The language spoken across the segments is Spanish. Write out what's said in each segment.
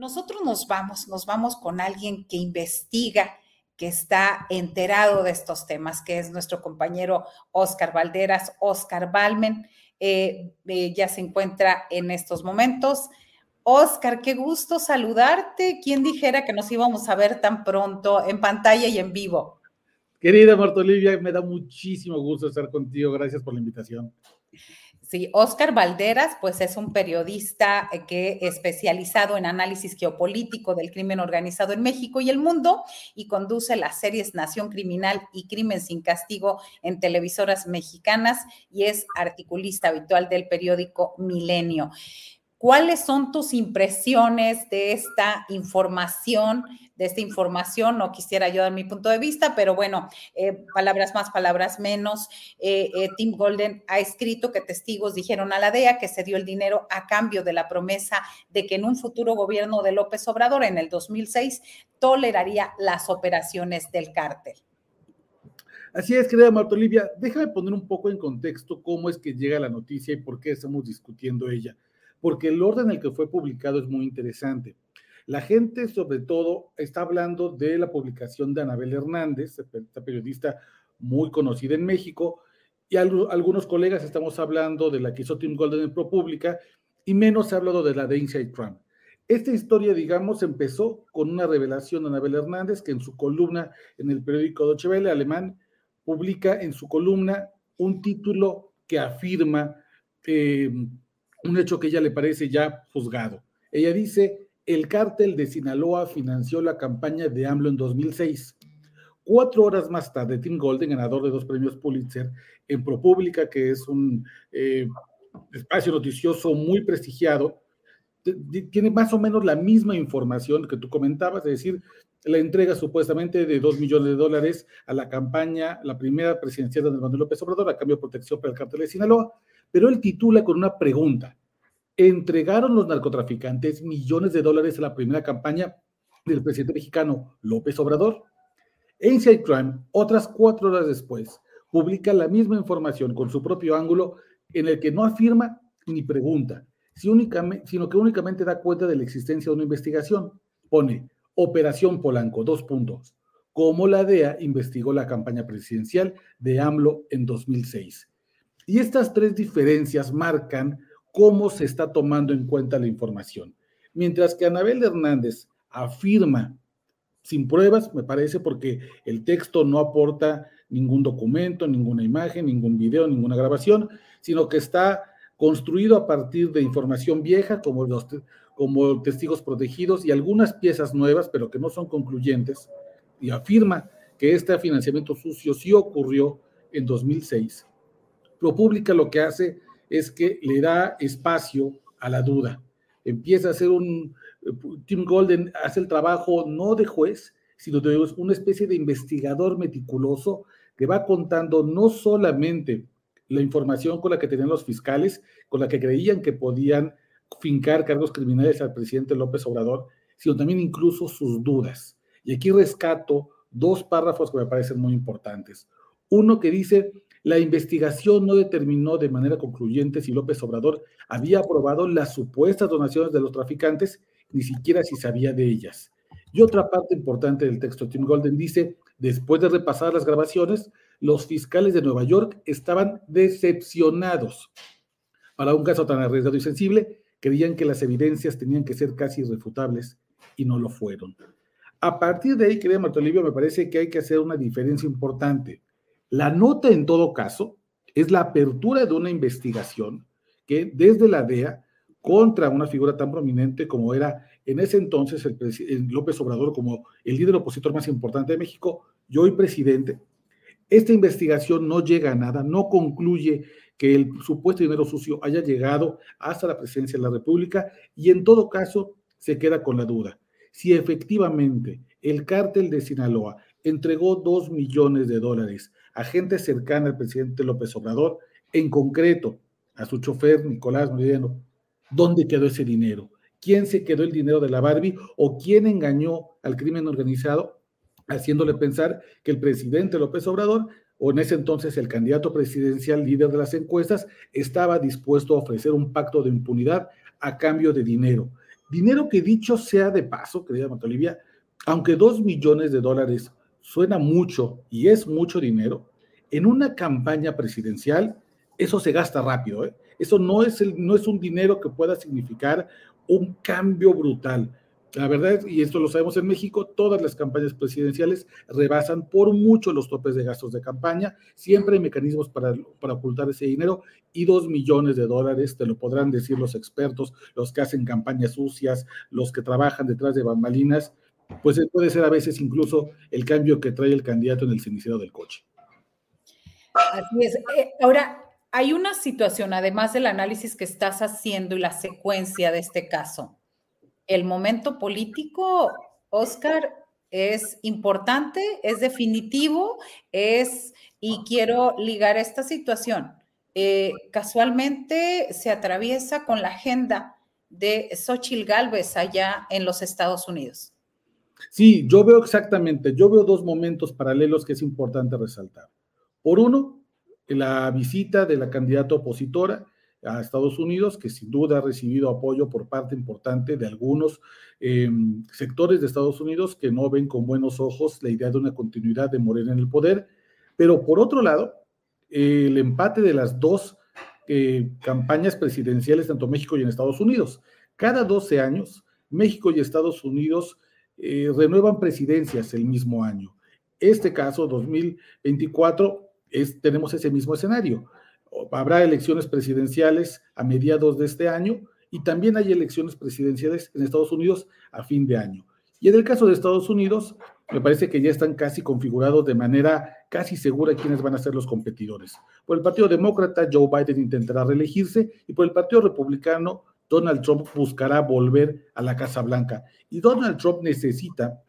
Nosotros nos vamos, nos vamos con alguien que investiga, que está enterado de estos temas, que es nuestro compañero Oscar Valderas, Oscar Balmen. eh, eh, ya se encuentra en estos momentos. Oscar, qué gusto saludarte. ¿Quién dijera que nos íbamos a ver tan pronto en pantalla y en vivo? Querida Marta Olivia, me da muchísimo gusto estar contigo. Gracias por la invitación. Sí, Oscar Valderas, pues es un periodista eh, que especializado en análisis geopolítico del crimen organizado en México y el mundo y conduce las series Nación Criminal y Crimen sin Castigo en televisoras mexicanas y es articulista habitual del periódico Milenio. ¿Cuáles son tus impresiones de esta información? De esta información, no quisiera yo dar mi punto de vista, pero bueno, eh, palabras más, palabras menos. Eh, eh, Tim Golden ha escrito que testigos dijeron a la DEA que se dio el dinero a cambio de la promesa de que en un futuro gobierno de López Obrador, en el 2006, toleraría las operaciones del cártel. Así es, querida Marta Olivia, déjame poner un poco en contexto cómo es que llega la noticia y por qué estamos discutiendo ella porque el orden en el que fue publicado es muy interesante. La gente, sobre todo, está hablando de la publicación de Anabel Hernández, esta periodista muy conocida en México, y algunos colegas estamos hablando de la que hizo Tim Golden en ProPublica, y menos se ha hablado de la de Inside Trump. Esta historia, digamos, empezó con una revelación de Anabel Hernández, que en su columna en el periódico Deutsche Welle alemán publica en su columna un título que afirma eh, un hecho que ella le parece ya juzgado. Ella dice, el cártel de Sinaloa financió la campaña de AMLO en 2006. Cuatro horas más tarde, Tim Golden, ganador de dos premios Pulitzer en ProPublica, que es un eh, espacio noticioso muy prestigiado, tiene más o menos la misma información que tú comentabas, es decir, la entrega supuestamente de dos millones de dólares a la campaña, la primera presidencial de Manuel López Obrador, a cambio de protección para el cártel de Sinaloa pero él titula con una pregunta. ¿Entregaron los narcotraficantes millones de dólares a la primera campaña del presidente mexicano López Obrador? Inside Crime, otras cuatro horas después, publica la misma información con su propio ángulo en el que no afirma ni pregunta, sino que únicamente da cuenta de la existencia de una investigación. Pone Operación Polanco, dos puntos. Cómo la DEA investigó la campaña presidencial de AMLO en 2006. Y estas tres diferencias marcan cómo se está tomando en cuenta la información. Mientras que Anabel Hernández afirma, sin pruebas, me parece, porque el texto no aporta ningún documento, ninguna imagen, ningún video, ninguna grabación, sino que está construido a partir de información vieja, como, los, como testigos protegidos y algunas piezas nuevas, pero que no son concluyentes, y afirma que este financiamiento sucio sí ocurrió en 2006. ProPublica lo que hace es que le da espacio a la duda. Empieza a hacer un, Tim Golden hace el trabajo no de juez, sino de una especie de investigador meticuloso que va contando no solamente la información con la que tenían los fiscales, con la que creían que podían fincar cargos criminales al presidente López Obrador, sino también incluso sus dudas. Y aquí rescato dos párrafos que me parecen muy importantes. Uno que dice, la investigación no determinó de manera concluyente si López Obrador había aprobado las supuestas donaciones de los traficantes, ni siquiera si sabía de ellas. Y otra parte importante del texto, Tim Golden dice, después de repasar las grabaciones, los fiscales de Nueva York estaban decepcionados. Para un caso tan arriesgado y sensible, creían que las evidencias tenían que ser casi irrefutables y no lo fueron. A partir de ahí, querida Marta Olivia, me parece que hay que hacer una diferencia importante. La nota, en todo caso, es la apertura de una investigación que desde la DEA contra una figura tan prominente como era en ese entonces el, López Obrador como el líder opositor más importante de México y hoy presidente. Esta investigación no llega a nada, no concluye que el supuesto dinero sucio haya llegado hasta la presidencia de la República y en todo caso se queda con la duda. Si efectivamente el cártel de Sinaloa entregó dos millones de dólares a gente cercana al presidente López Obrador, en concreto a su chofer Nicolás Meridiano, ¿Dónde quedó ese dinero? ¿Quién se quedó el dinero de la Barbie o quién engañó al crimen organizado haciéndole pensar que el presidente López Obrador o en ese entonces el candidato presidencial líder de las encuestas estaba dispuesto a ofrecer un pacto de impunidad a cambio de dinero? Dinero que dicho sea de paso, querida Olivia, aunque dos millones de dólares suena mucho y es mucho dinero, en una campaña presidencial eso se gasta rápido. ¿eh? Eso no es, no es un dinero que pueda significar un cambio brutal. La verdad, y esto lo sabemos en México, todas las campañas presidenciales rebasan por mucho los topes de gastos de campaña. Siempre hay mecanismos para, para ocultar ese dinero y dos millones de dólares, te lo podrán decir los expertos, los que hacen campañas sucias, los que trabajan detrás de bambalinas, pues puede ser a veces incluso el cambio que trae el candidato en el cenicero del coche. Así es. Eh, ahora, hay una situación, además del análisis que estás haciendo y la secuencia de este caso. El momento político, Oscar, es importante, es definitivo, es, y quiero ligar esta situación. Eh, casualmente se atraviesa con la agenda de Xochitl Galvez allá en los Estados Unidos. Sí, yo veo exactamente, yo veo dos momentos paralelos que es importante resaltar. Por uno, la visita de la candidata opositora a Estados Unidos, que sin duda ha recibido apoyo por parte importante de algunos em, sectores de Estados Unidos que no ven con buenos ojos la idea de una continuidad de Morena en el poder. Pero por otro lado, el empate de las dos eh, campañas presidenciales, tanto México y en Estados Unidos. Cada 12 años, México y Estados Unidos eh, renuevan presidencias el mismo año. Este caso, 2024, tenemos ese mismo escenario. Habrá elecciones presidenciales a mediados de este año y también hay elecciones presidenciales en Estados Unidos a fin de año. Y en el caso de Estados Unidos, me parece que ya están casi configurados de manera casi segura quiénes van a ser los competidores. Por el Partido Demócrata, Joe Biden intentará reelegirse y por el Partido Republicano, Donald Trump buscará volver a la Casa Blanca. Y Donald Trump necesita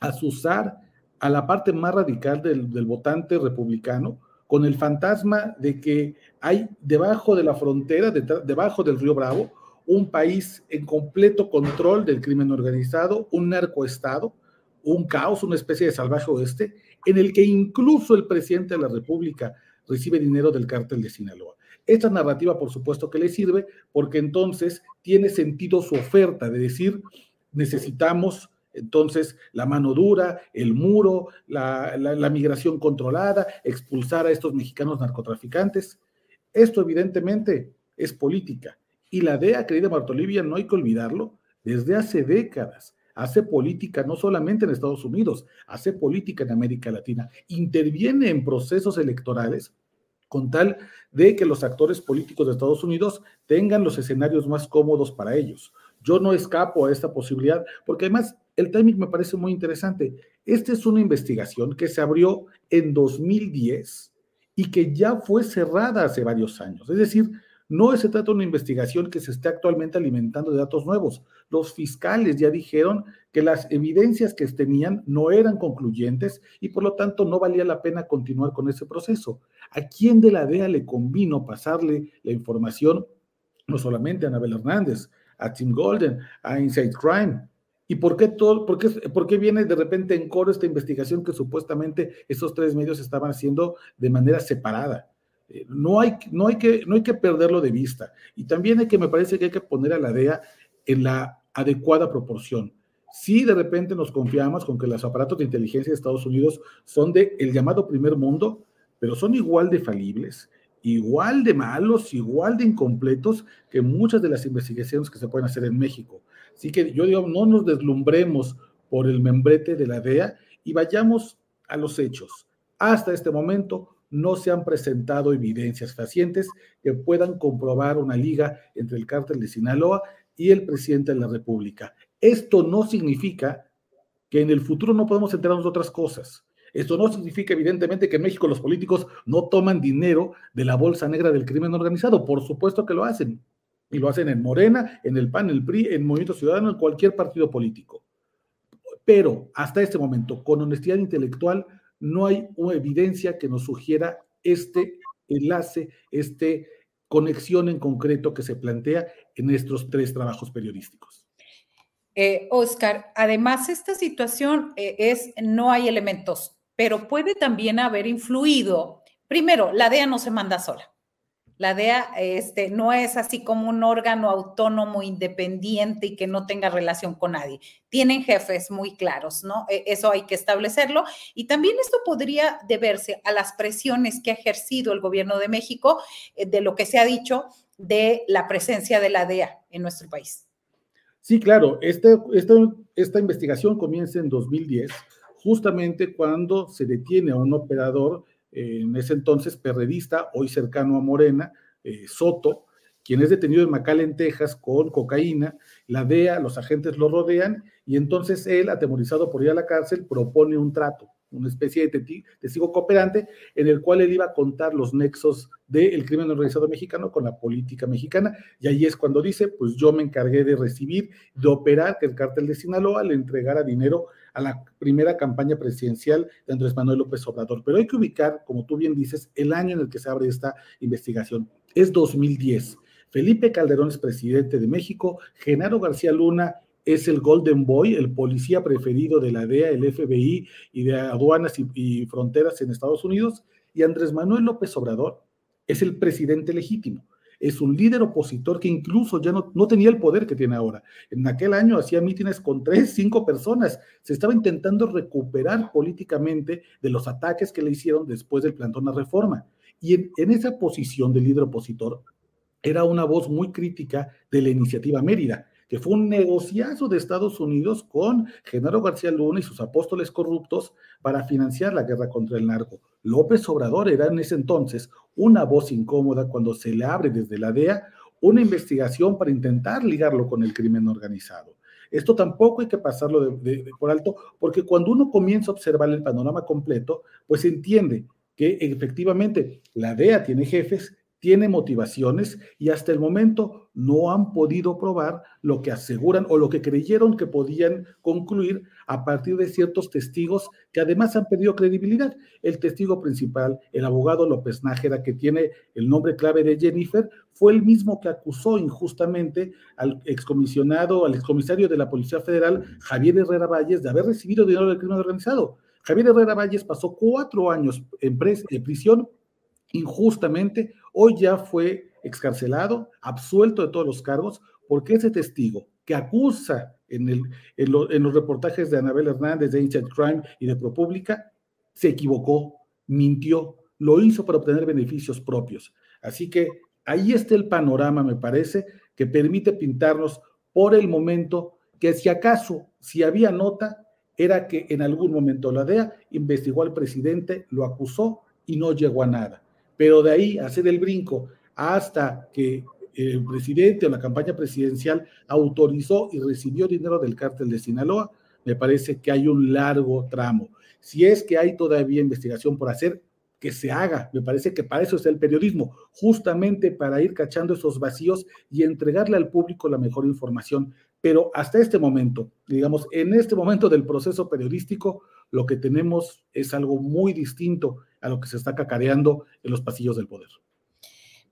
asusar a la parte más radical del, del votante republicano con el fantasma de que hay debajo de la frontera, debajo del río Bravo, un país en completo control del crimen organizado, un narcoestado, un caos, una especie de salvaje oeste, en el que incluso el presidente de la República recibe dinero del cártel de Sinaloa. Esta narrativa, por supuesto, que le sirve porque entonces tiene sentido su oferta de decir, necesitamos entonces, la mano dura, el muro, la, migración controlada, expulsar a estos mexicanos narcotraficantes. Esto evidentemente es política Y la DEA, querida Martolivia, no hay que olvidarlo, desde hace décadas hace política no solamente en Estados Unidos, hace política en América Latina, interviene en procesos electorales con tal de que los actores políticos de Estados Unidos tengan los escenarios más cómodos para ellos. Yo no escapo a esta posibilidad, porque además el timing me parece muy interesante. Esta es una investigación que se abrió en 2010 y que ya fue cerrada hace varios años. Es decir, no se trata de una investigación que se esté actualmente alimentando de datos nuevos. Los fiscales ya dijeron que las evidencias que tenían no eran concluyentes y por lo tanto no valía la pena continuar con ese proceso. ¿A quién de la DEA le convino pasarle la información? No solamente a Anabel Hernández, a Tim Golden, a Inside Crime. ¿Y por qué, todo, por, qué, por qué viene de repente en coro esta investigación que supuestamente esos tres medios estaban haciendo de manera separada? Eh, no hay, no, hay que, no hay que perderlo de vista. Y también hay que, me parece que hay que poner a la DEA en la adecuada proporción. Si de repente nos confiamos con que los aparatos de inteligencia de Estados Unidos son de el llamado primer mundo, pero son igual de falibles, igual de malos, igual de incompletos que muchas de las investigaciones que se pueden hacer en México. Así que yo digo, no nos deslumbremos por el membrete de la DEA y vayamos a los hechos. Hasta este momento, no se han presentado evidencias fehacientes que puedan comprobar una liga entre el cártel de Sinaloa y el presidente de la República. Esto no significa que en el futuro no podemos enterarnos de otras cosas. Esto no significa, evidentemente, que en México los políticos no toman dinero de la bolsa negra del crimen organizado. Por supuesto que lo hacen. Y lo hacen en Morena, en el PAN, en el PRI, en Movimiento Ciudadano, en cualquier partido político. Pero hasta este momento, con honestidad intelectual, no hay evidencia que nos sugiera este enlace, esta conexión en concreto que se plantea en estos tres trabajos periodísticos. Eh, Oscar, además esta situación eh, es, no hay elementos, pero puede también haber influido. Primero, la DEA no se manda sola. La DEA este, no es así como un órgano autónomo, independiente y que no tenga relación con nadie. Tienen jefes muy claros, ¿no? E, eso hay que establecerlo. Y también esto podría deberse a las presiones que ha ejercido el gobierno de México eh, de lo que se ha dicho de la presencia de la DEA en nuestro país. Sí, claro. Este, esta, esta investigación comienza en 2010, justamente cuando se detiene a un operador en ese entonces perredista, hoy cercano a Morena, eh, Soto, quien es detenido en McAllen, Texas, con cocaína, la DEA, los agentes lo rodean y entonces él, atemorizado por ir a la cárcel, propone un trato, una especie de testigo cooperante en el cual él iba a contar los nexos del crimen organizado mexicano con la política mexicana y ahí es cuando dice, pues yo me encargué de recibir, de operar que el cártel de Sinaloa le entregara dinero a la primera campaña presidencial de Andrés Manuel López Obrador. Pero hay que ubicar, como tú bien dices, el año en el que se abre esta investigación. Es 2010. Felipe Calderón es presidente de México, Genaro García Luna es el Golden Boy, el policía preferido de la DEA, el FBI y de aduanas y, fronteras en Estados Unidos, y Andrés Manuel López Obrador es el presidente legítimo es un líder opositor que incluso ya no, no, tenía el poder que tiene ahora. En aquel año hacía mítines con tres, cinco personas. Se estaba intentando recuperar políticamente de los ataques que le hicieron después del plantón a reforma. Y en, en esa posición de líder opositor era una voz muy crítica de la iniciativa Mérida que fue un negociazo de Estados Unidos con Genaro García Luna y sus apóstoles corruptos para financiar la guerra contra el narco. López Obrador era en ese entonces una voz incómoda cuando se le abre desde la DEA una investigación para intentar ligarlo con el crimen organizado. Esto tampoco hay que pasarlo de, por alto, porque cuando uno comienza a observar el panorama completo, pues entiende que efectivamente la DEA tiene jefes tiene motivaciones y hasta el momento no han podido probar lo que aseguran o lo que creyeron que podían concluir a partir de ciertos testigos que además han perdido credibilidad. El testigo principal, el abogado López Nájera, que tiene el nombre clave de Jennifer, fue el mismo que acusó injustamente al excomisionado, al excomisario de la Policía Federal, Javier Herrera Valles, de haber recibido dinero del crimen organizado. Javier Herrera Valles pasó cuatro años en prisión injustamente, hoy ya fue excarcelado, absuelto de todos los cargos, porque ese testigo que acusa en, el, en, los reportajes de Anabel Hernández, de Inside Crime y de ProPublica, se equivocó, mintió, lo hizo para obtener beneficios propios. Así que ahí está el panorama, me parece, que permite pintarnos por el momento que si acaso, si había nota, era que en algún momento la DEA investigó al presidente, lo acusó y no llegó a nada. Pero de ahí hacer el brinco hasta que el presidente o la campaña presidencial autorizó y recibió dinero del cártel de Sinaloa, me parece que hay un largo tramo. Si es que hay todavía investigación por hacer, que se haga. Me parece que para eso es el periodismo, justamente para ir cachando esos vacíos y entregarle al público la mejor información. Pero hasta este momento, digamos, en este momento del proceso periodístico, lo que tenemos es algo muy distinto a lo que se está cacareando en los pasillos del poder.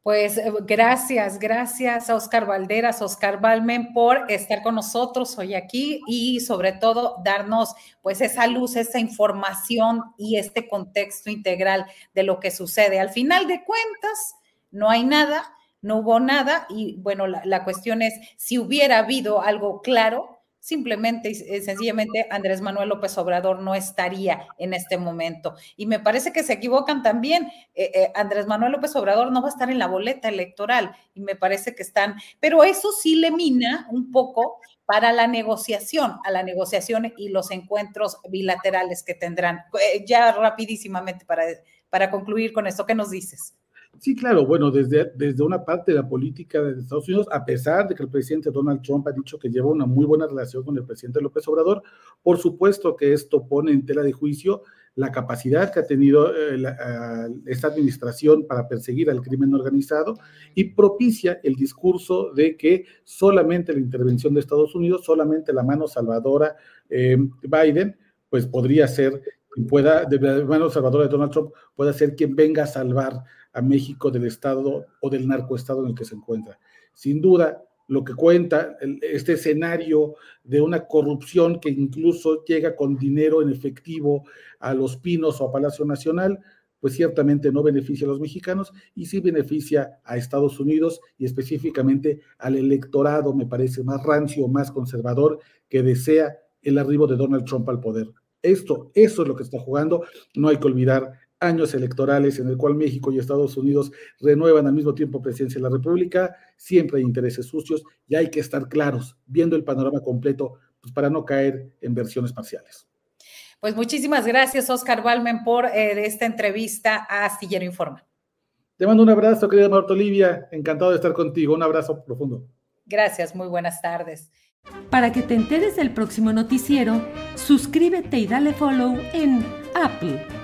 Pues eh, gracias, gracias a Oscar Valderas, Oscar Balmen por estar con nosotros hoy aquí y sobre todo darnos pues esa luz, esa información y este contexto integral de lo que sucede. Al final de cuentas, no hay nada, no hubo nada y bueno, la, la cuestión es si hubiera habido algo claro, simplemente y sencillamente Andrés Manuel López Obrador no estaría en este momento. Y me parece que se equivocan también. Eh, eh, Andrés Manuel López Obrador no va a estar en la boleta electoral y me parece que están, pero eso sí le mina un poco para la negociación, a la negociación y los encuentros bilaterales que tendrán. Eh, ya rapidísimamente para, para concluir con esto, ¿qué nos dices? Sí, claro, bueno, desde, desde una parte de la política de Estados Unidos, a pesar de que el presidente Donald Trump ha dicho que lleva una muy buena relación con el presidente López Obrador, por supuesto que esto pone en tela de juicio la capacidad que ha tenido eh, esta administración para perseguir al crimen organizado y propicia el discurso de que solamente la intervención de Estados Unidos, solamente la mano salvadora eh, Biden, pues podría ser pueda, de la mano salvadora de Donald Trump, pueda ser quien venga a salvar a México del estado o del narcoestado en el que se encuentra. Sin duda, lo que cuenta este escenario de una corrupción que incluso llega con dinero en efectivo a Los Pinos o a Palacio Nacional, pues ciertamente no beneficia a los mexicanos y sí beneficia a Estados Unidos y específicamente al electorado, me parece, más rancio, más conservador, que desea el arribo de Donald Trump al poder. Esto, eso es lo que está jugando. No hay que olvidar años electorales en el cual México y Estados Unidos renuevan al mismo tiempo presidencia de la República, siempre hay intereses sucios y hay que estar claros, viendo el panorama completo, pues para no caer en versiones parciales. Pues muchísimas gracias, Oscar Balmen, por eh, esta entrevista a Astillero Informa. Te mando un abrazo, querida Marta Olivia. Encantado de estar contigo. Un abrazo profundo. Gracias, muy buenas tardes. Para que te enteres del próximo noticiero, suscríbete y dale follow en Apple